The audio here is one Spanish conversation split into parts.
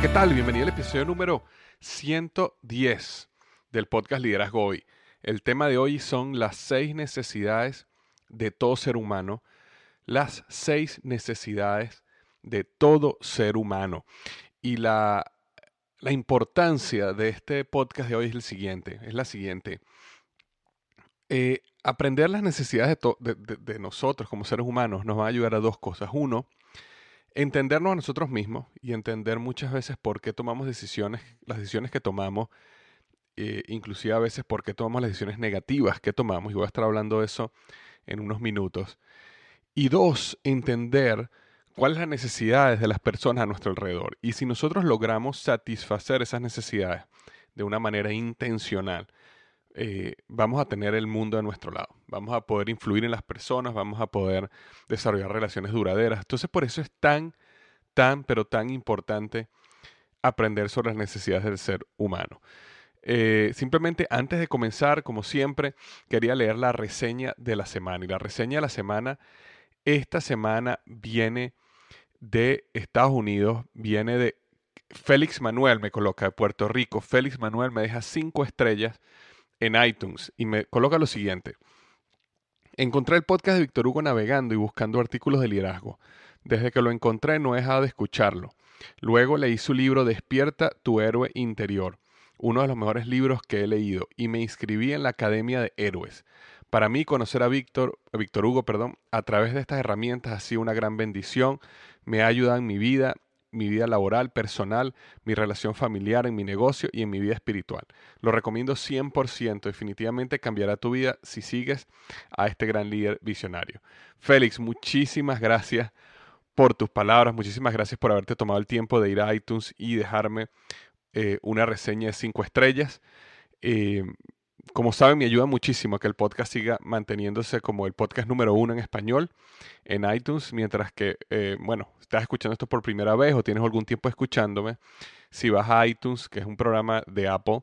¿qué tal? Bienvenido al episodio número 110 del podcast Liderazgo Hoy. El tema de hoy son las seis necesidades de todo ser humano. Las seis necesidades de todo ser humano. Y la, la importancia de este podcast de hoy es el siguiente, es la siguiente. Eh, aprender las necesidades de- de- de nosotros como seres humanos nos va a ayudar a dos cosas. Uno, entendernos a nosotros mismos y entender muchas veces por qué tomamos decisiones, las decisiones que tomamos, eh, inclusive a veces por qué tomamos las decisiones negativas que tomamos, y voy a estar hablando de eso en unos minutos. Y dos, entender cuáles son las necesidades de las personas a nuestro alrededor. Y si nosotros logramos satisfacer esas necesidades de una manera intencional, eh, vamos a tener el mundo a nuestro lado. Vamos a poder influir en las personas, vamos a poder desarrollar relaciones duraderas. Entonces, por eso es tan, tan, pero tan importante aprender sobre las necesidades del ser humano. Eh, simplemente antes de comenzar, como siempre, quería leer la reseña de la semana. Y la reseña de la semana, esta semana viene de Estados Unidos, viene de Félix Manuel, me coloca de Puerto Rico. Félix Manuel me deja cinco estrellas en iTunes y me coloca lo siguiente. Encontré el podcast de Víctor Hugo navegando y buscando artículos de liderazgo. Desde que lo encontré no he dejado de escucharlo. Luego leí su libro Despierta tu héroe interior, uno de los mejores libros que he leído, y me inscribí en la Academia de Héroes. Para mí conocer a Víctor, Víctor Hugo, perdón, a través de estas herramientas ha sido una gran bendición, me ha ayudado en mi vida, mi vida laboral, personal, mi relación familiar, en mi negocio y en mi vida espiritual. Lo recomiendo 100%, definitivamente cambiará tu vida si sigues a este gran líder visionario. Félix, muchísimas gracias por tus palabras, muchísimas gracias por haberte tomado el tiempo de ir a iTunes y dejarme eh, una reseña de cinco estrellas. Eh, como saben, me ayuda muchísimo a que el podcast siga manteniéndose como el podcast número uno en español en iTunes, mientras que, eh, bueno, estás escuchando esto por primera vez o tienes algún tiempo escuchándome, si vas a iTunes, que es un programa de Apple,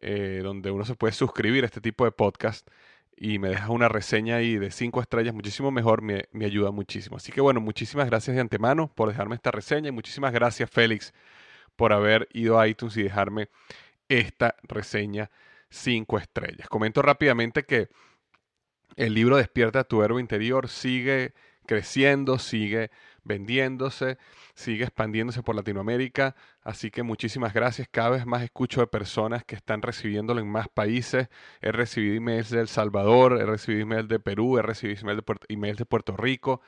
eh, donde uno se puede suscribir a este tipo de podcast y me dejas una reseña ahí de cinco estrellas, muchísimo mejor, me, me ayuda muchísimo. Así que bueno, muchísimas gracias de antemano por dejarme esta reseña y muchísimas gracias Félix por haber ido a iTunes y dejarme esta reseña cinco estrellas. Comento rápidamente que el libro Despierta tu héroe interior sigue creciendo, sigue vendiéndose, sigue expandiéndose por Latinoamérica. Así que muchísimas gracias. Cada vez más escucho de personas que están recibiéndolo en más países. He recibido emails de El Salvador, he recibido emails de Perú, he recibido emails de Puerto, Rico.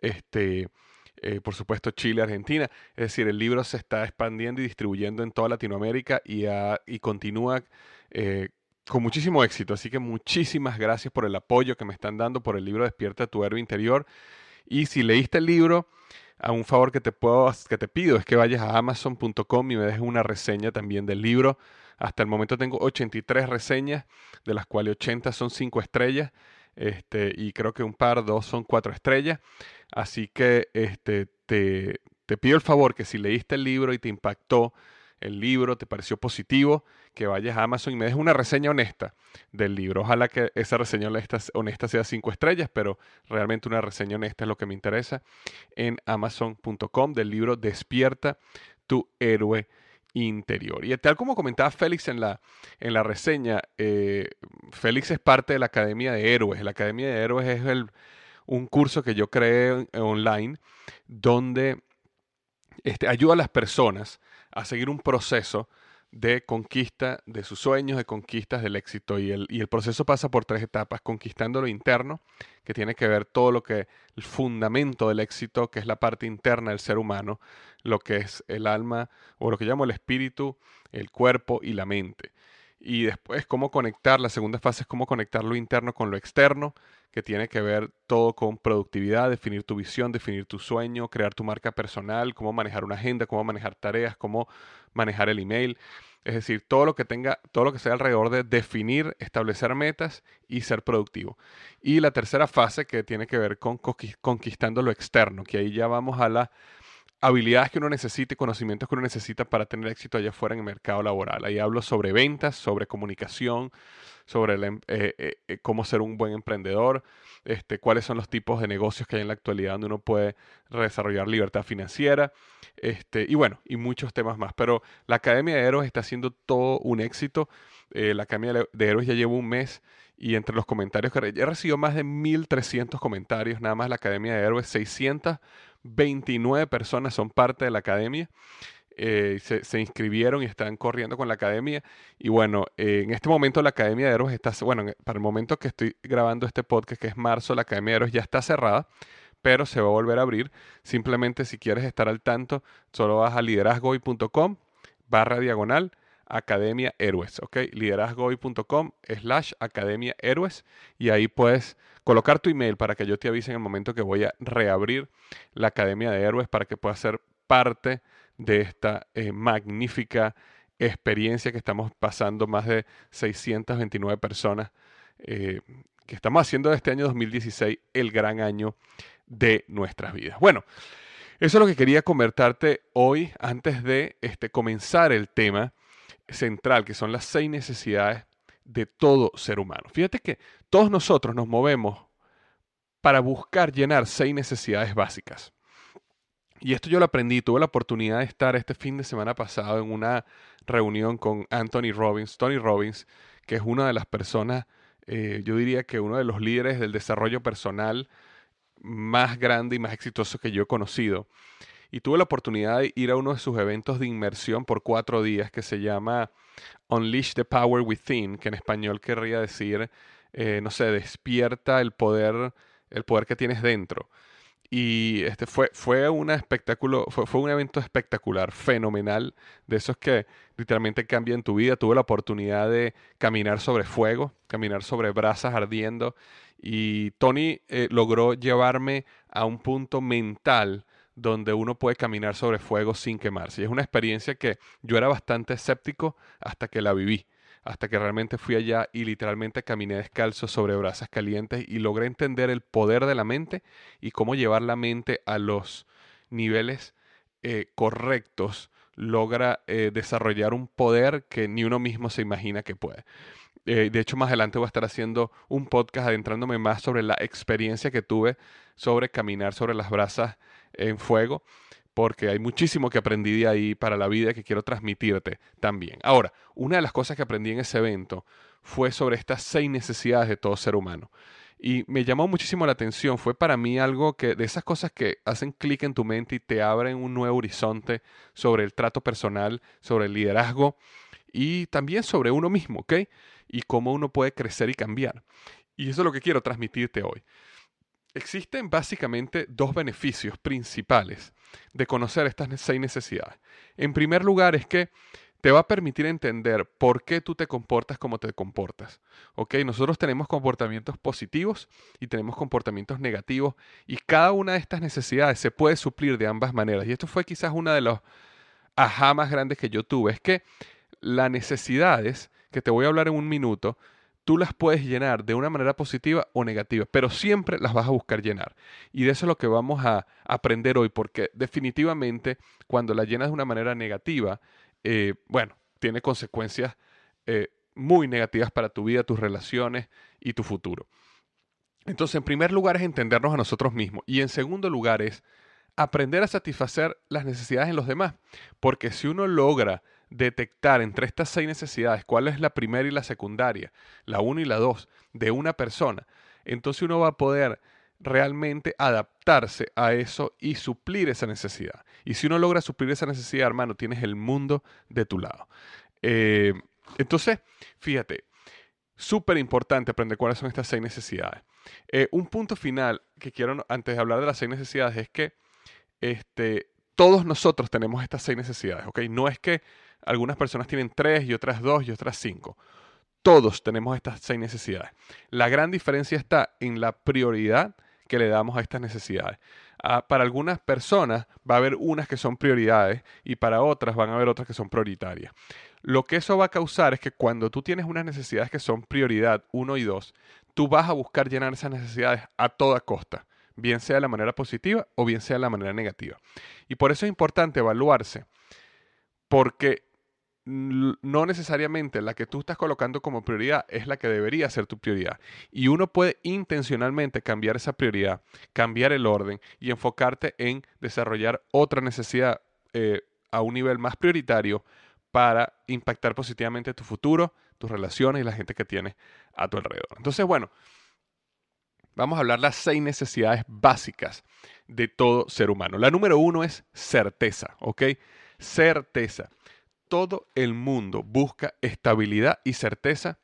Este, eh, por supuesto Chile, Argentina. Es decir, el libro se está expandiendo y distribuyendo en toda Latinoamérica y, y continúa eh, con muchísimo éxito. Así que muchísimas gracias por el apoyo que me están dando por el libro Despierta tu héroe interior. Y si leíste el libro, a un favor que te puedo, que te pido es que vayas a amazon.com y me dejes una reseña también del libro. Hasta el momento tengo 83 reseñas, de las cuales 80 son 5 estrellas. Este, y creo que un par, dos son 4 estrellas. Así que este, te, te pido el favor que si leíste el libro y te impactó, el libro, te pareció positivo, que vayas a Amazon y me dejes una reseña honesta del libro. Ojalá que esa reseña honesta, sea cinco estrellas, pero realmente una reseña honesta es lo que me interesa en amazon.com del libro Despierta tu héroe interior. Y tal como comentaba Félix en la, en la reseña, eh, Félix es parte de la Academia de Héroes. La Academia de Héroes es un curso que yo creé online donde este, ayuda a las personas a seguir un proceso de conquista de sus sueños, de conquistas del éxito. Y el, y el, proceso pasa por tres etapas, conquistando lo interno, que tiene que ver todo lo que el fundamento del éxito, que es la parte interna del ser humano, lo que es el alma, o lo que llamo el espíritu, el cuerpo y la mente. Y después cómo conectar, la segunda fase es cómo conectar lo interno con lo externo, que tiene que ver todo con productividad, definir tu visión, definir tu sueño, crear tu marca personal, cómo manejar una agenda, cómo manejar tareas, cómo manejar el email. Es decir, todo lo que tenga, todo lo que sea alrededor de definir, establecer metas y ser productivo. Y la tercera fase que tiene que ver con conquistando lo externo, que ahí ya vamos a las habilidades que uno necesita y conocimientos que uno necesita para tener éxito allá afuera en el mercado laboral. Ahí hablo sobre ventas, sobre comunicación, sobre em, eh, eh, eh, cómo ser un buen emprendedor, este, cuáles son los tipos de negocios que hay en la actualidad donde uno puede desarrollar libertad financiera, este, y bueno, y muchos temas más. Pero la Academia de Héroes está haciendo todo un éxito. la Academia de Héroes ya lleva un mes y entre los comentarios que he recibido más de 1.300 comentarios, nada más la Academia de Héroes, 629 personas son parte de la Academia. Eh, se, inscribieron y están corriendo con la academia. Y bueno, en este momento la Academia de Héroes está, bueno, para el momento que estoy grabando este podcast, que es marzo, la Academia de Héroes ya está cerrada, pero se va a volver a abrir. Simplemente si quieres estar al tanto, solo vas a liderazgoy.com barra diagonal Academia Héroes, ¿ok? liderazgoy.com slash Academia Héroes y ahí puedes colocar tu email para que yo te avise en el momento que voy a reabrir la Academia de Héroes para que puedas ser parte de esta eh, magnífica experiencia que estamos pasando más de 629 personas, eh, que estamos haciendo de este año 2016 el gran año de nuestras vidas. Bueno, eso es lo que quería convertarte hoy antes de este, comenzar el tema central, que son las seis necesidades de todo ser humano. Fíjate que todos nosotros nos movemos para buscar llenar seis necesidades básicas. Y esto yo lo aprendí, tuve la oportunidad de estar este fin de semana pasado en una reunión con Anthony Robbins, Tony Robbins, que es una de las personas, eh, yo diría que uno de los líderes del desarrollo personal más grande y más exitoso que yo he conocido. Y tuve la oportunidad de ir a uno de sus eventos de inmersión por cuatro días que se llama Unleash the Power Within, que en español querría decir, eh, no sé, despierta el poder, el poder que tienes dentro. Y este fue, fue, una espectáculo, fue, fue, un evento espectacular, fenomenal, de esos que literalmente cambian tu vida. Tuve la oportunidad de caminar sobre fuego, caminar sobre brasas ardiendo. Y Tony eh, logró llevarme a un punto mental donde uno puede caminar sobre fuego sin quemarse. Y es una experiencia que yo era bastante escéptico hasta que la viví hasta que realmente fui allá y literalmente caminé descalzo sobre brasas calientes y logré entender el poder de la mente y cómo llevar la mente a los niveles eh, correctos logra eh, desarrollar un poder que ni uno mismo se imagina que puede. Eh, de hecho, más adelante voy a estar haciendo un podcast adentrándome más sobre la experiencia que tuve sobre caminar sobre las brasas en fuego porque hay muchísimo que aprendí de ahí para la vida que quiero transmitirte también. Ahora, una de las cosas que aprendí en ese evento fue sobre estas seis necesidades de todo ser humano. Y me llamó muchísimo la atención. Fue para mí algo que, de esas cosas que hacen clic en tu mente y te abren un nuevo horizonte sobre el trato personal, sobre el liderazgo y también sobre uno mismo, ¿ok? Y cómo uno puede crecer y cambiar. Y eso es lo que quiero transmitirte hoy. Existen básicamente dos beneficios principales de conocer estas seis necesidades. En primer lugar es que te va a permitir entender por qué tú te comportas como te comportas. ¿Ok? Nosotros tenemos comportamientos positivos y tenemos comportamientos negativos y cada una de estas necesidades se puede suplir de ambas maneras. Y esto fue quizás una de los ajá más grandes que yo tuve. Es que las necesidades, que te voy a hablar en un minuto, tú las puedes llenar de una manera positiva o negativa, pero siempre las vas a buscar llenar. Y de eso es lo que vamos a aprender hoy, porque definitivamente cuando la llenas de una manera negativa, eh, bueno, tiene consecuencias eh, muy negativas para tu vida, tus relaciones y tu futuro. Entonces, en primer lugar es entendernos a nosotros mismos y en segundo lugar es aprender a satisfacer las necesidades en los demás, porque si uno logra detectar entre estas seis necesidades cuál es la primera y la secundaria, la una y la dos de una persona, entonces uno va a poder realmente adaptarse a eso y suplir esa necesidad. Y si uno logra suplir esa necesidad, hermano, tienes el mundo de tu lado. Eh, entonces, fíjate, súper importante aprender cuáles son estas seis necesidades. Eh, un punto final que quiero, antes de hablar de las seis necesidades, es que este, todos nosotros tenemos estas seis necesidades, ¿ok? No es que algunas personas tienen tres y otras dos y otras cinco. Todos tenemos estas seis necesidades. La gran diferencia está en la prioridad que le damos a estas necesidades. Ah, para algunas personas va a haber unas que son prioridades y para otras van a haber otras que son prioritarias. Lo que eso va a causar es que cuando tú tienes unas necesidades que son prioridad uno y dos, tú vas a buscar llenar esas necesidades a toda costa, bien sea de la manera positiva o bien sea de la manera negativa. Y por eso es importante evaluarse, porque no necesariamente la que tú estás colocando como prioridad es la que debería ser tu prioridad. Y uno puede intencionalmente cambiar esa prioridad, cambiar el orden y enfocarte en desarrollar otra necesidad eh, a un nivel más prioritario para impactar positivamente tu futuro, tus relaciones y la gente que tienes a tu alrededor. Entonces, bueno, vamos a hablar las seis necesidades básicas de todo ser humano. La número uno es certeza, ¿ok? Certeza todo el mundo busca estabilidad y certeza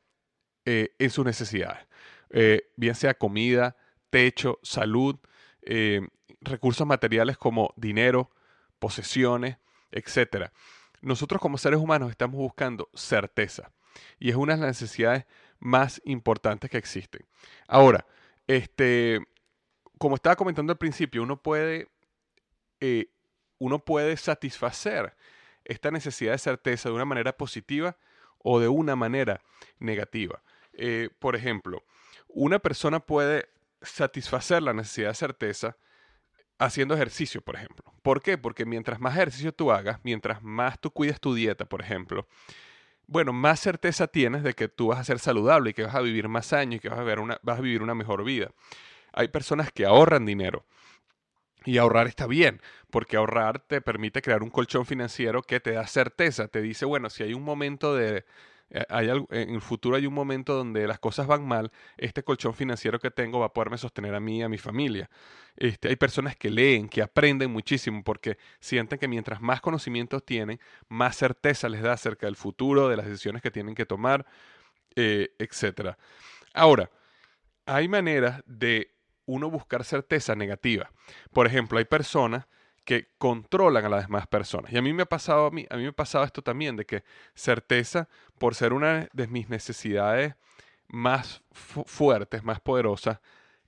eh, en sus necesidades, eh, bien sea comida, techo, salud, eh, recursos materiales como dinero, posesiones, etc. Nosotros como seres humanos estamos buscando certeza y es una de las necesidades más importantes que existen. Ahora, este, como estaba comentando al principio, uno puede, uno puede satisfacer esta necesidad de certeza de una manera positiva o de una manera negativa. Eh, por ejemplo, una persona puede satisfacer la necesidad de certeza haciendo ejercicio, por ejemplo. ¿Por qué? Porque mientras más ejercicio tú hagas, mientras más tú cuides tu dieta, por ejemplo, bueno, más certeza tienes de que tú vas a ser saludable y que vas a vivir más años y que vas a, ver vas a vivir una mejor vida. Hay personas que ahorran dinero y ahorrar está bien, porque ahorrar te permite crear un colchón financiero que te da certeza, te dice, bueno, si hay un momento de, eh, hay en el futuro hay un momento donde las cosas van mal, este colchón financiero que tengo va a poderme sostener a mí y a mi familia. Este, hay personas que leen, que aprenden muchísimo, porque sienten que mientras más conocimientos tienen, más certeza les da acerca del futuro, de las decisiones que tienen que tomar, eh, etc. Ahora, hay maneras de uno buscar certeza negativa. Por ejemplo, hay personas que controlan a las demás personas. Y a mí me ha pasado a mí, a mí me ha pasado esto también de que certeza por ser una de mis necesidades más fuertes, más poderosas,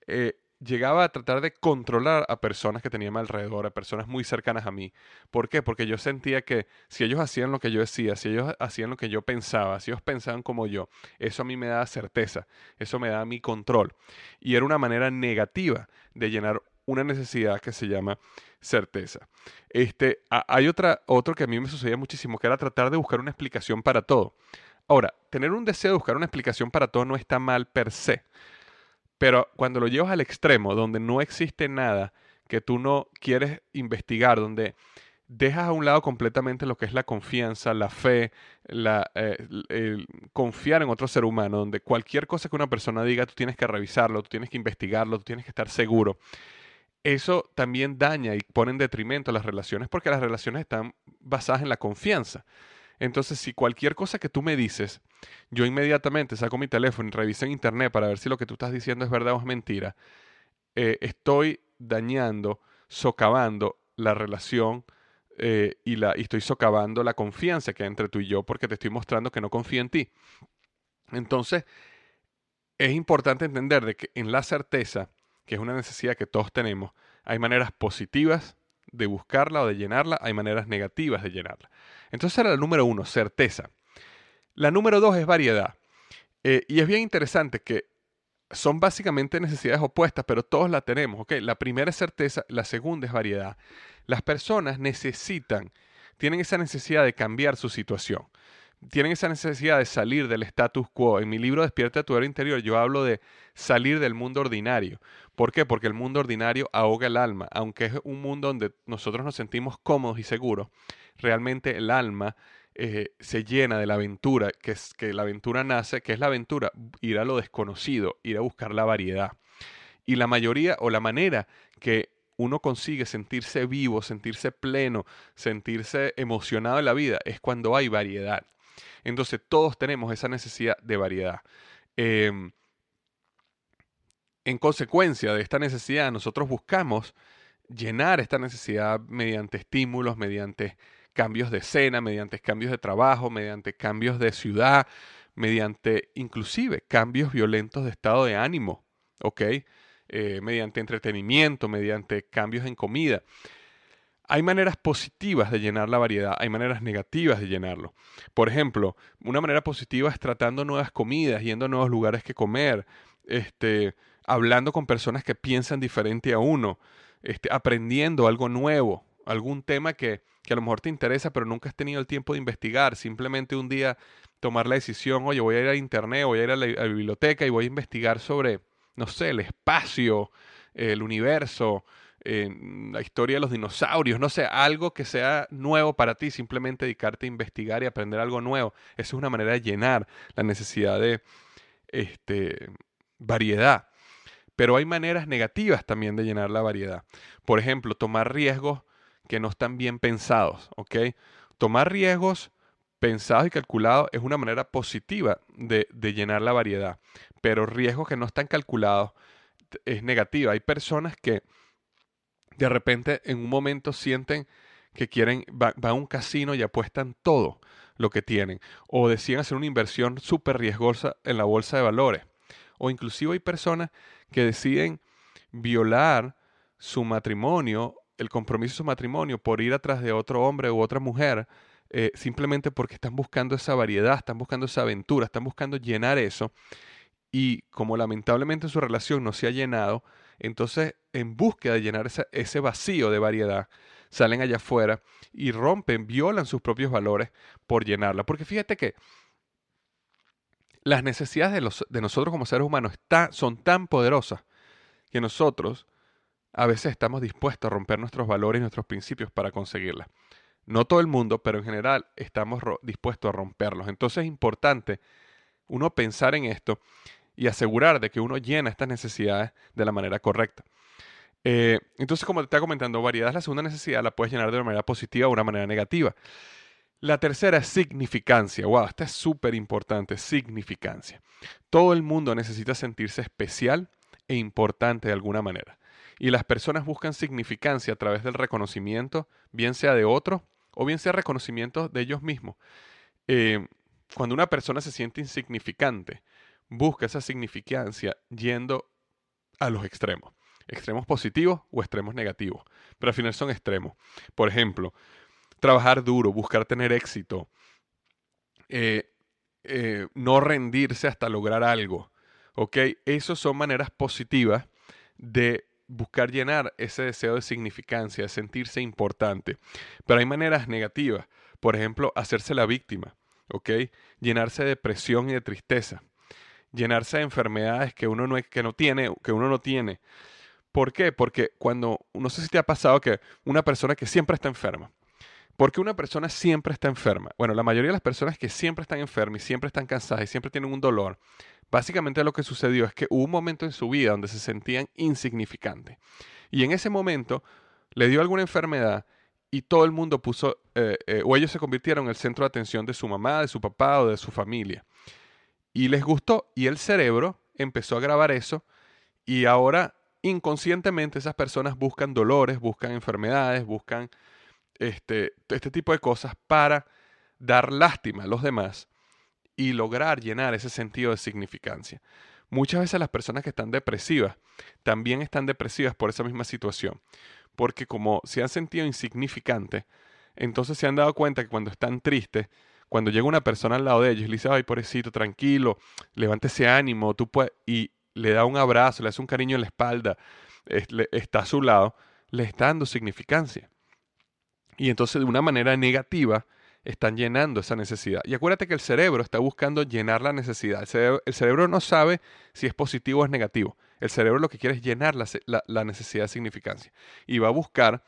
eh, llegaba a tratar de controlar a personas que tenía a mi alrededor, a personas muy cercanas a mí. ¿Por qué? Porque yo sentía que si ellos hacían lo que yo decía, si ellos hacían lo que yo pensaba, si ellos pensaban como yo, eso a mí me daba certeza, eso me daba mi control. Y era una manera negativa de llenar una necesidad que se llama certeza. Este, hay otra, otro que a mí me sucedía muchísimo, que era tratar de buscar una explicación para todo. Ahora, tener un deseo de buscar una explicación para todo no está mal per se. Pero cuando lo llevas al extremo, donde no existe nada que tú no quieres investigar, donde dejas a un lado completamente lo que es la confianza, la fe, la, eh, el confiar en otro ser humano, donde cualquier cosa que una persona diga, tú tienes que revisarlo, tú tienes que investigarlo, tú tienes que estar seguro. Eso también daña y pone en detrimento las relaciones porque las relaciones están basadas en la confianza. Entonces, si cualquier cosa que tú me dices, yo inmediatamente saco mi teléfono y reviso en internet para ver si lo que tú estás diciendo es verdad o es mentira, eh, estoy dañando, socavando la relación eh, y, la, estoy socavando la confianza que hay entre tú y yo porque te estoy mostrando que no confío en ti. Entonces, es importante entender de que en la certeza, que es una necesidad que todos tenemos, hay maneras positivas de buscarla o de llenarla, hay maneras negativas de llenarla. Entonces era la número uno, certeza. La número dos es variedad. Eh, y es bien interesante que son básicamente necesidades opuestas, pero todos la tenemos. ¿ok? La primera es certeza, la segunda es variedad. Las personas necesitan, tienen esa necesidad de cambiar su situación. Tienen esa necesidad de salir del status quo. En mi libro Despierta tu héroe interior yo hablo de salir del mundo ordinario. ¿Por qué? Porque el mundo ordinario ahoga el alma. Aunque es un mundo donde nosotros nos sentimos cómodos y seguros, realmente el alma eh, se llena de la aventura, que es que la aventura nace, que es la aventura, ir a lo desconocido, ir a buscar la variedad. Y la mayoría o la manera que uno consigue sentirse vivo, sentirse pleno, sentirse emocionado en la vida, es cuando hay variedad. Entonces todos tenemos esa necesidad de variedad. Em, en consecuencia de esta necesidad, nosotros buscamos llenar esta necesidad mediante estímulos, mediante cambios de escena, mediante cambios de trabajo, mediante cambios de ciudad, mediante inclusive cambios violentos de estado de ánimo, ¿ok? Eh, mediante entretenimiento, mediante cambios en comida. Hay maneras positivas de llenar la variedad, hay maneras negativas de llenarlo. Por ejemplo, una manera positiva es tratando nuevas comidas, yendo a nuevos lugares que comer, este, hablando con personas que piensan diferente a uno, este, aprendiendo algo nuevo, algún tema que, que a lo mejor te interesa, pero nunca has tenido el tiempo de investigar. Simplemente un día tomar la decisión, oye, voy a ir a internet, voy a ir a la, biblioteca y voy a investigar sobre, no sé, el espacio, el universo, la historia de los dinosaurios, no sé, algo que sea nuevo para ti, simplemente dedicarte a investigar y aprender algo nuevo. Esa es una manera de llenar la necesidad de este, variedad. Pero hay maneras negativas también de llenar la variedad. Por ejemplo, tomar riesgos que no están bien pensados, ¿ok? Tomar riesgos pensados y calculados es una manera positiva de, llenar la variedad, pero riesgos que no están calculados es negativa. Hay personas que de repente en un momento sienten que quieren, van a un casino y apuestan todo lo que tienen, o deciden hacer una inversión súper riesgosa en la bolsa de valores, o inclusive hay personas que deciden violar su matrimonio el compromiso de su matrimonio por ir atrás de otro hombre u otra mujer, eh, simplemente porque están buscando esa variedad, están buscando esa aventura, están buscando llenar eso. Y como lamentablemente su relación no se ha llenado, entonces en búsqueda de llenar ese vacío de variedad, salen allá afuera y rompen, violan sus propios valores por llenarla. Porque fíjate que las necesidades de, nosotros como seres humanos son tan poderosas que nosotros a veces estamos dispuestos a romper nuestros valores y nuestros principios para conseguirla. No todo el mundo, pero en general estamos dispuestos a romperlos. Entonces es importante uno pensar en esto y asegurar de que uno llena estas necesidades de la manera correcta. Eh, entonces, como te estaba comentando, variedad es la segunda necesidad, la puedes llenar de una manera positiva o una manera negativa. La tercera es significancia. Wow, esta es súper importante, significancia. Todo el mundo necesita sentirse especial e importante de alguna manera y las personas buscan significancia a través del reconocimiento, bien sea de otro o bien sea reconocimiento de ellos mismos. Eh, cuando una persona se siente insignificante, busca esa significancia yendo a los extremos. Extremos positivos o extremos negativos. Pero al final son extremos. Por ejemplo, trabajar duro, buscar tener éxito, eh, eh, no rendirse hasta lograr algo. ¿Ok? Esas son maneras positivas de buscar llenar ese deseo de significancia, de sentirse importante. Pero hay maneras negativas, por ejemplo, hacerse la víctima, ¿ok? Llenarse de depresión y de tristeza, llenarse de enfermedades que uno no, que no tiene, que uno no tiene. ¿Por qué? Porque cuando, no sé si te ha pasado que una persona que siempre está enferma, Porque una persona siempre está enferma. Bueno, la mayoría de las personas que siempre están enfermas y siempre están cansadas y siempre tienen un dolor, básicamente lo que sucedió es que hubo un momento en su vida donde se sentían insignificantes. Y en ese momento le dio alguna enfermedad y todo el mundo puso, eh, eh, o ellos se convirtieron en el centro de atención de su mamá, de su papá o de su familia. Y les gustó y el cerebro empezó a grabar eso y ahora inconscientemente esas personas buscan dolores, buscan enfermedades, buscan este, este tipo de cosas para dar lástima a los demás y lograr llenar ese sentido de significancia. Muchas veces las personas que están depresivas también están depresivas por esa misma situación, porque como se han sentido insignificantes, entonces se han dado cuenta que cuando están tristes, cuando llega una persona al lado de ellos le dice, ay, pobrecito, tranquilo, levántese ánimo, tú puedes, y le da un abrazo, le hace un cariño en la espalda, está a su lado, le está dando significancia. Y entonces de una manera negativa están llenando esa necesidad. Y acuérdate que el cerebro está buscando llenar la necesidad. El cerebro, no sabe si es positivo o es negativo. El cerebro lo que quiere es llenar la, necesidad de significancia. Y va a buscar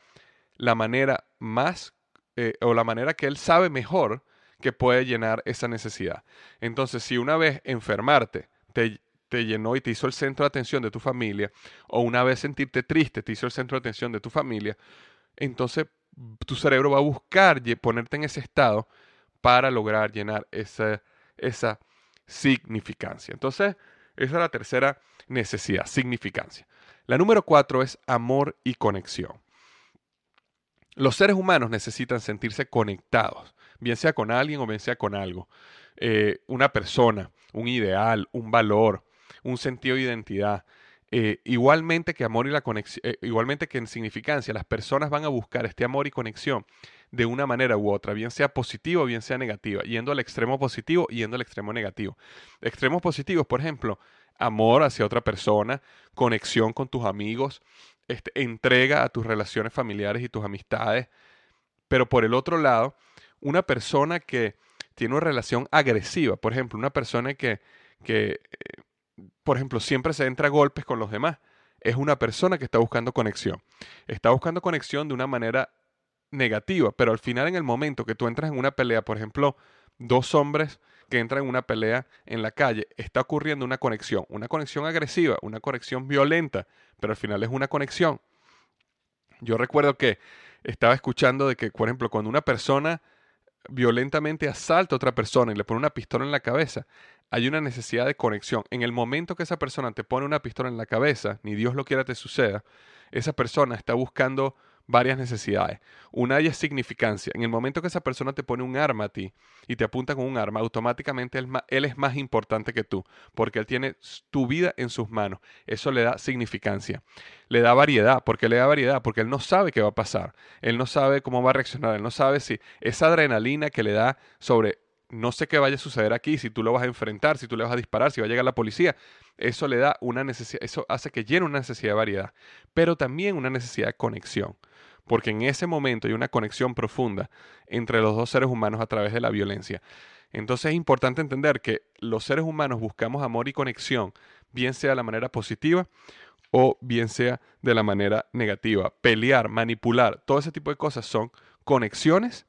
la manera más, eh, o la manera que él sabe mejor que puede llenar esa necesidad. Entonces, si una vez enfermarte te, te llenó y te hizo el centro de atención de tu familia, o una vez sentirte triste te hizo el centro de atención de tu familia, entonces tu cerebro va a buscar ponerte en ese estado para lograr llenar esa, esa significancia. Entonces, esa es la tercera necesidad, significancia. La número cuatro es amor y conexión. Los seres humanos necesitan sentirse conectados, bien sea con alguien o bien sea con algo. Eh, una persona, un ideal, un valor, un sentido de identidad. Eh, igualmente que amor y la conexión, eh, igualmente que en significancia, las personas van a buscar este amor y conexión de una manera u otra, bien sea positivo o bien sea negativa, yendo al extremo positivo y yendo al extremo negativo. Extremos positivos, por ejemplo, amor hacia otra persona, conexión con tus amigos, este, entrega a tus relaciones familiares y tus amistades. Pero por el otro lado, una persona que tiene una relación agresiva, por ejemplo, una persona que, que eh, por ejemplo, siempre se entra a golpes con los demás. Es una persona que está buscando conexión. Está buscando conexión de una manera negativa, pero al final en el momento que tú entras en una pelea, por ejemplo, dos hombres que entran en una pelea en la calle, está ocurriendo una conexión, una conexión agresiva, una conexión violenta, pero al final es una conexión. Yo recuerdo que estaba escuchando de que, por ejemplo, cuando una persona violentamente asalta a otra persona y le pone una pistola en la cabeza, hay una necesidad de conexión. En el momento que esa persona te pone una pistola en la cabeza, ni Dios lo quiera te suceda, esa persona está buscando varias necesidades. Una de ellas es significancia. En el momento que esa persona te pone un arma a ti y te apunta con un arma, automáticamente él, es más importante que tú, porque él tiene tu vida en sus manos. Eso le da significancia. Le da variedad. ¿Por qué le da variedad? Porque él no sabe qué va a pasar. Él no sabe cómo va a reaccionar. Él no sabe si esa adrenalina que le da sobre no sé qué vaya a suceder aquí, si tú lo vas a enfrentar, si tú le vas a disparar, si va a llegar la policía. Eso le da una necesidad, eso hace que llene una necesidad de variedad, pero también una necesidad de conexión porque en ese momento hay una conexión profunda entre los dos seres humanos a través de la violencia. Entonces es importante entender que los seres humanos buscamos amor y conexión, bien sea de la manera positiva o bien sea de la manera negativa. Pelear, manipular, todo ese tipo de cosas son conexiones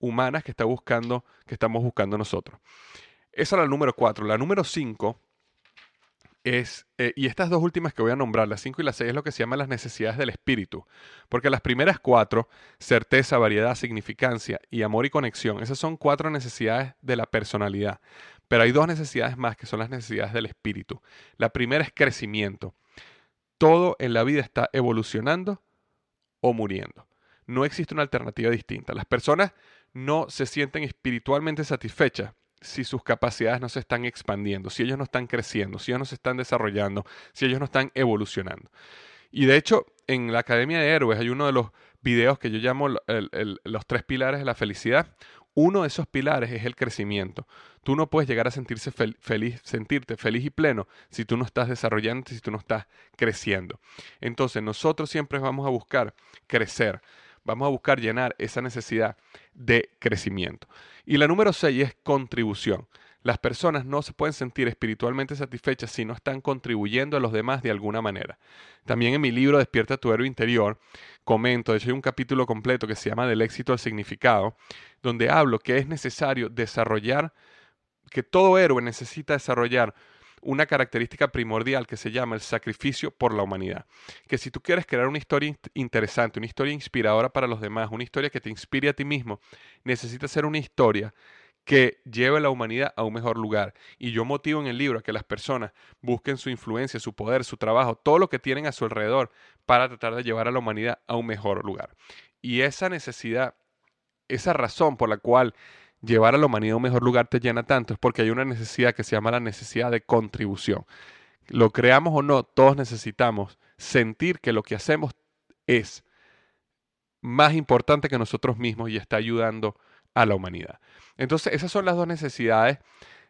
humanas que, está buscando, que estamos buscando nosotros. Esa es la número cuatro. La número cinco eh, y estas dos últimas que voy a nombrar, las 5 y las 6, es lo que se llama las necesidades del espíritu. Porque las primeras cuatro, certeza, variedad, significancia y amor y conexión, esas son cuatro necesidades de la personalidad. Pero hay dos necesidades más que son las necesidades del espíritu. La primera es crecimiento. Todo en la vida está evolucionando o muriendo. No existe una alternativa distinta. Las personas no se sienten espiritualmente satisfechas si sus capacidades no se están expandiendo, si ellos no están creciendo, si ellos no se están desarrollando, si ellos no están evolucionando. Y de hecho, en la Academia de Héroes hay uno de los videos que yo llamo los tres pilares de la felicidad. Uno de esos pilares es el crecimiento. Tú no puedes llegar a sentirse feliz, sentirte feliz y pleno si tú no estás desarrollando, si tú no estás creciendo. Entonces, nosotros siempre vamos a buscar crecer, vamos a buscar llenar esa necesidad de crecimiento. Y la número 6 es contribución. las personas no se pueden sentir espiritualmente satisfechas si no están contribuyendo a los demás de alguna manera. También en mi libro Despierta tu héroe interior comento, de hecho hay un capítulo completo que se llama Del éxito al significado, donde hablo que es necesario desarrollar, que todo héroe necesita desarrollar una característica primordial que se llama el sacrificio por la humanidad. Que si tú quieres crear una historia interesante, una historia inspiradora para los demás, una historia que te inspire a ti mismo, necesitas ser una historia que lleve a la humanidad a un mejor lugar. Y yo motivo en el libro a que las personas busquen su influencia, su poder, su trabajo, todo lo que tienen a su alrededor para tratar de llevar a la humanidad a un mejor lugar. Y esa necesidad, esa razón por la cual llevar a la humanidad a un mejor lugar te llena tanto es porque hay una necesidad que se llama la necesidad de contribución. Lo creamos o no, todos necesitamos sentir que lo que hacemos es más importante que nosotros mismos y está ayudando a la humanidad. Entonces, esas son las dos necesidades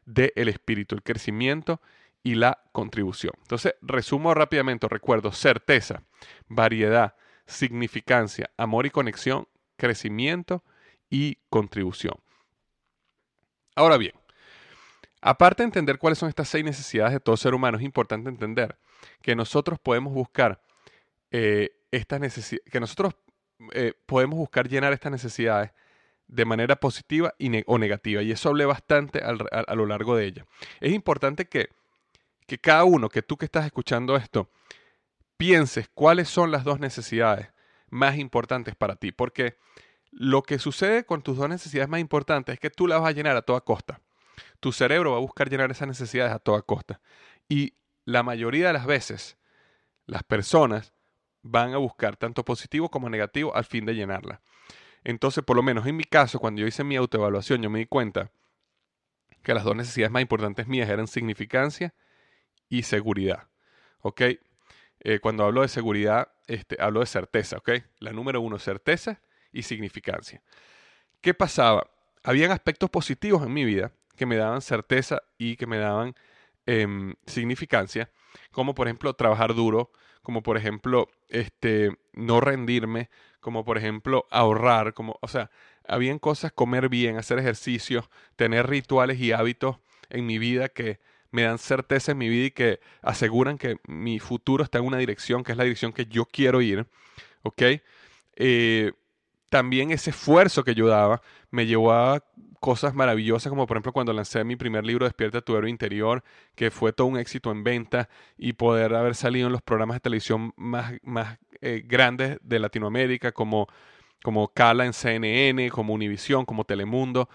del espíritu, el crecimiento y la contribución. Entonces, resumo rápidamente, recuerdo, certeza, variedad, significancia, amor y conexión, crecimiento y contribución. Ahora bien, aparte de entender cuáles son estas seis necesidades de todo ser humano, es importante entender que nosotros podemos buscar eh, estas necesidades, que nosotros eh, podemos buscar llenar estas necesidades de manera positiva o negativa. Y eso hablé bastante a, lo largo de ella. Es importante que, que cada uno, que tú que estás escuchando esto, pienses cuáles son las dos necesidades más importantes para ti. Porque lo que sucede con tus dos necesidades más importantes es que tú las vas a llenar a toda costa. Tu cerebro va a buscar llenar esas necesidades a toda costa. Y la mayoría de las veces, las personas van a buscar tanto positivo como negativo al fin de llenarla. Entonces, por lo menos en mi caso, cuando yo hice mi autoevaluación, yo me di cuenta que las dos necesidades más importantes mías eran significancia y seguridad. ¿Ok? Eh, cuando hablo de seguridad, este, hablo de certeza. ¿Ok? La número uno, certeza y significancia. ¿Qué pasaba? Habían aspectos positivos en mi vida que me daban certeza y que me daban em, significancia, como por ejemplo trabajar duro, como por ejemplo este, no rendirme, como por ejemplo ahorrar, como, o sea, habían cosas, comer bien, hacer ejercicio, tener rituales y hábitos en mi vida que me dan certeza en mi vida y que aseguran que mi futuro está en una dirección que es la dirección que yo quiero ir, ¿ok? Eh, también ese esfuerzo que yo daba me llevó a cosas maravillosas, como por ejemplo cuando lancé mi primer libro Despierta tu héroe interior, que fue todo un éxito en venta y poder haber salido en los programas de televisión más, más eh, grandes de Latinoamérica, como, como Cala en CNN, como Univisión, como Telemundo.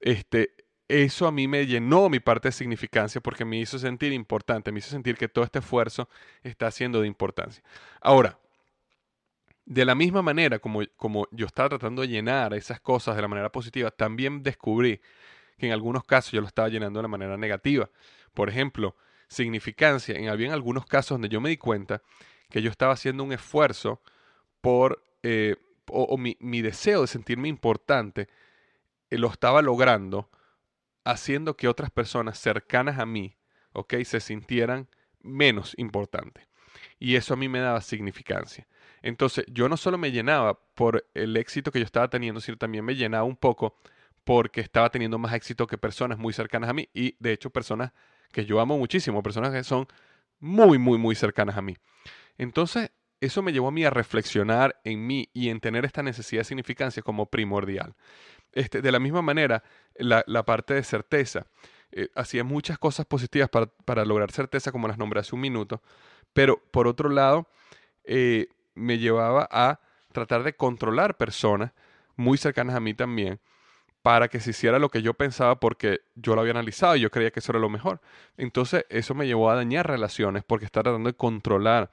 Este, eso a mí me llenó mi parte de significancia porque me hizo sentir importante, me hizo sentir que todo este esfuerzo está siendo de importancia. Ahora, de la misma manera como, como yo estaba tratando de llenar esas cosas de la manera positiva, también descubrí que en algunos casos yo lo estaba llenando de la manera negativa. Por ejemplo, significancia. En, había algunos casos donde yo me di cuenta que yo estaba haciendo un esfuerzo por, eh, o, mi, deseo de sentirme importante, eh, lo estaba logrando haciendo que otras personas cercanas a mí, ¿ok? Se sintieran menos importantes. Y eso a mí me daba significancia. Entonces, yo no solo me llenaba por el éxito que yo estaba teniendo, sino también me llenaba un poco porque estaba teniendo más éxito que personas muy cercanas a mí y de hecho personas que yo amo muchísimo, personas que son muy, muy, muy cercanas a mí. Entonces, eso me llevó a mí a reflexionar en mí y en tener esta necesidad de significancia como primordial. Este, de la misma manera, la, parte de certeza. Eh, hacía muchas cosas positivas para, para, lograr certeza, como las nombré hace un minuto, pero por otro lado, eh, me llevaba a tratar de controlar personas muy cercanas a mí también para que se hiciera lo que yo pensaba porque yo lo había analizado y yo creía que eso era lo mejor. Entonces eso me llevó a dañar relaciones porque estaba tratando de controlar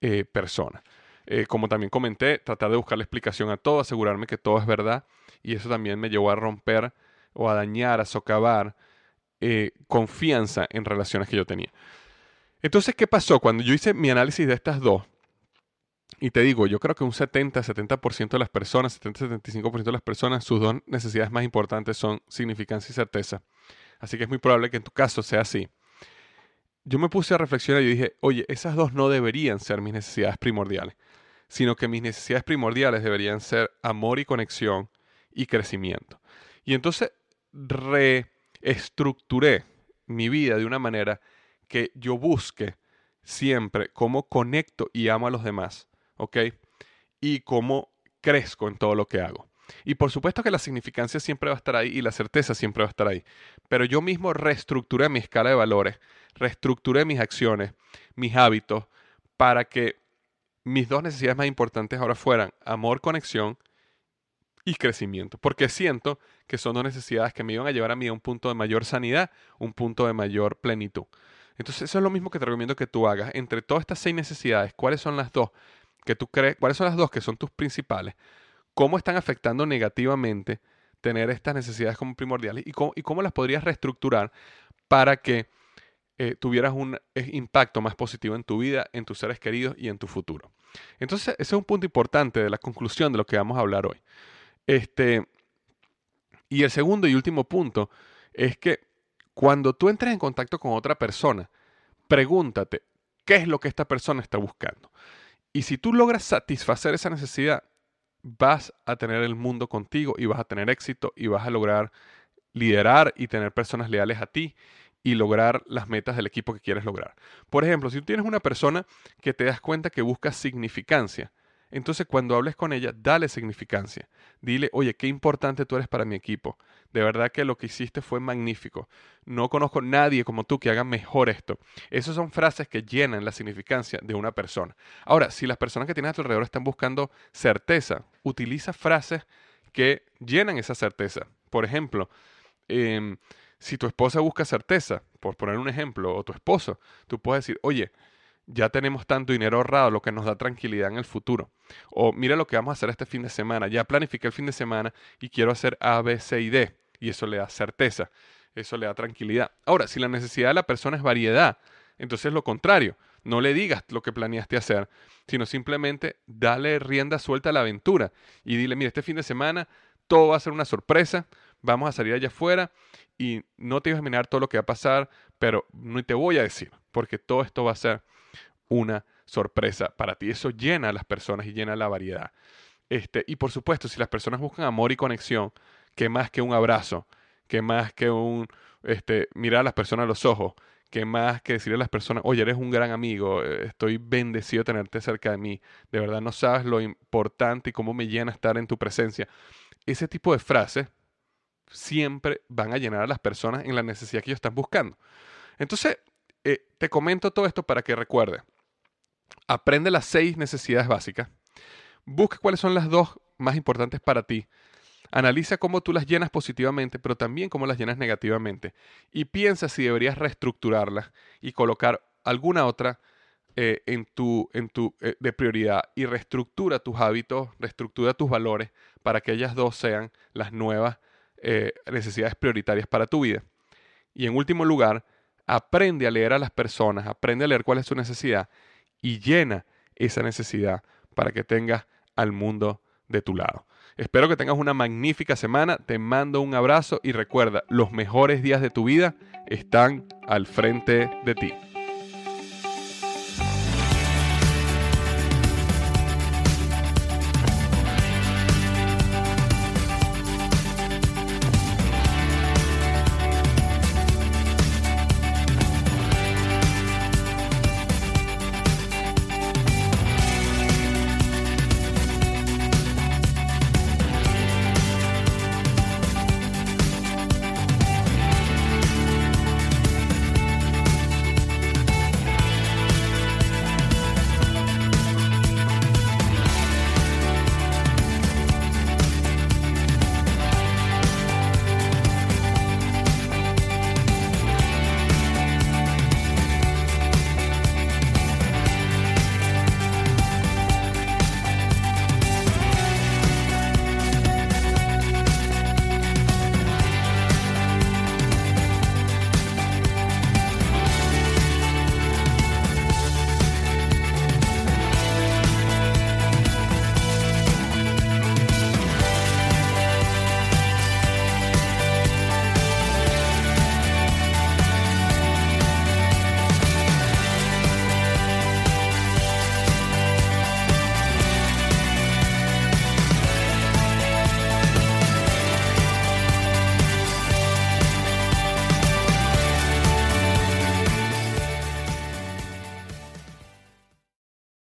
eh, personas. Eh, como también comenté, tratar de buscar la explicación a todo, asegurarme que todo es verdad y eso también me llevó a romper o a dañar, a socavar confianza en relaciones que yo tenía. Entonces, ¿qué pasó? Cuando yo hice mi análisis de estas dos, y te digo, yo creo que un 70-70% de las personas, 70-75% de las personas, sus dos necesidades más importantes son significancia y certeza. Así que es muy probable que en tu caso sea así. Yo me puse a reflexionar y dije, oye, esas dos no deberían ser mis necesidades primordiales, sino que mis necesidades primordiales deberían ser amor y conexión y crecimiento. Y entonces estructuré mi vida de una manera que yo busque siempre cómo conecto y amo a los demás, ¿ok? Y cómo crezco en todo lo que hago. Y por supuesto que la significancia siempre va a estar ahí y la certeza siempre va a estar ahí. Pero yo mismo reestructuré mi escala de valores, reestructuré mis acciones, mis hábitos, para que mis dos necesidades más importantes ahora fueran amor, conexión y crecimiento. Porque siento que son dos necesidades que me iban a llevar a mí a un punto de mayor sanidad, un punto de mayor plenitud. Entonces eso es lo mismo que te recomiendo que tú hagas. Entre todas estas seis necesidades, ¿cuáles son las dos que tú crees, cuáles son las dos que son tus principales? ¿Cómo están afectando negativamente tener estas necesidades como primordiales y cómo, y cómo las podrías reestructurar para que eh, tuvieras un eh, impacto más positivo en tu vida, en tus seres queridos y en tu futuro? Entonces, ese es un punto importante de la conclusión de lo que vamos a hablar hoy. Este, y el segundo y último punto es que cuando tú entres en contacto con otra persona, pregúntate, ¿qué es lo que esta persona está buscando? Y si tú logras satisfacer esa necesidad, vas a tener el mundo contigo y vas a tener éxito y vas a lograr liderar y tener personas leales a ti y lograr las metas del equipo que quieres lograr. Por ejemplo, si tú tienes una persona que te das cuenta que busca significancia, entonces cuando hables con ella, dale significancia. Dile, oye, qué importante tú eres para mi equipo. De verdad que lo que hiciste fue magnífico. No conozco nadie como tú que haga mejor esto. Esas son frases que llenan la significancia de una persona. Ahora, si las personas que tienes a tu alrededor están buscando certeza, utiliza frases que llenan esa certeza. Por ejemplo, em, si tu esposa busca certeza, por poner un ejemplo, o tu esposo, tú puedes decir, oye, ya tenemos tanto dinero ahorrado, lo que nos da tranquilidad en el futuro. O mira lo que vamos a hacer este fin de semana, ya planifiqué el fin de semana y quiero hacer A, B, C y D. Y eso le da certeza, eso le da tranquilidad. Ahora, si la necesidad de la persona es variedad, entonces lo contrario, no le digas lo que planeaste hacer, sino simplemente dale rienda suelta a la aventura y dile, mira, este fin de semana todo va a ser una sorpresa, vamos a salir allá afuera y no te vas a imaginar todo lo que va a pasar, pero no te voy a decir, porque todo esto va a ser una sorpresa para ti. Eso llena a las personas y llena la variedad. Este, y por supuesto, si las personas buscan amor y conexión, que más que un abrazo, que más que un este, mirar a las personas a los ojos, que más que decirle a las personas, oye, eres un gran amigo, eh, estoy bendecido de tenerte cerca de mí, de verdad no sabes lo importante y cómo me llena estar en tu presencia. Ese tipo de frases siempre van a llenar a las personas en la necesidad que ellos están buscando. Entonces, eh, te comento todo esto para que recuerdes. Aprende las seis necesidades básicas. Busca cuáles son las dos más importantes para ti. Analiza cómo tú las llenas positivamente, pero también cómo las llenas negativamente. Y piensa si deberías reestructurarlas y colocar alguna otra eh, en tu, en tu, eh, de prioridad. Y reestructura tus hábitos, reestructura tus valores para que ellas dos sean las nuevas eh, necesidades prioritarias para tu vida. Y en último lugar, aprende a leer a las personas, aprende a leer cuál es su necesidad y llena esa necesidad para que tengas al mundo de tu lado. Espero que tengas una magnífica semana, te mando un abrazo y recuerda, los mejores días de tu vida están al frente de ti.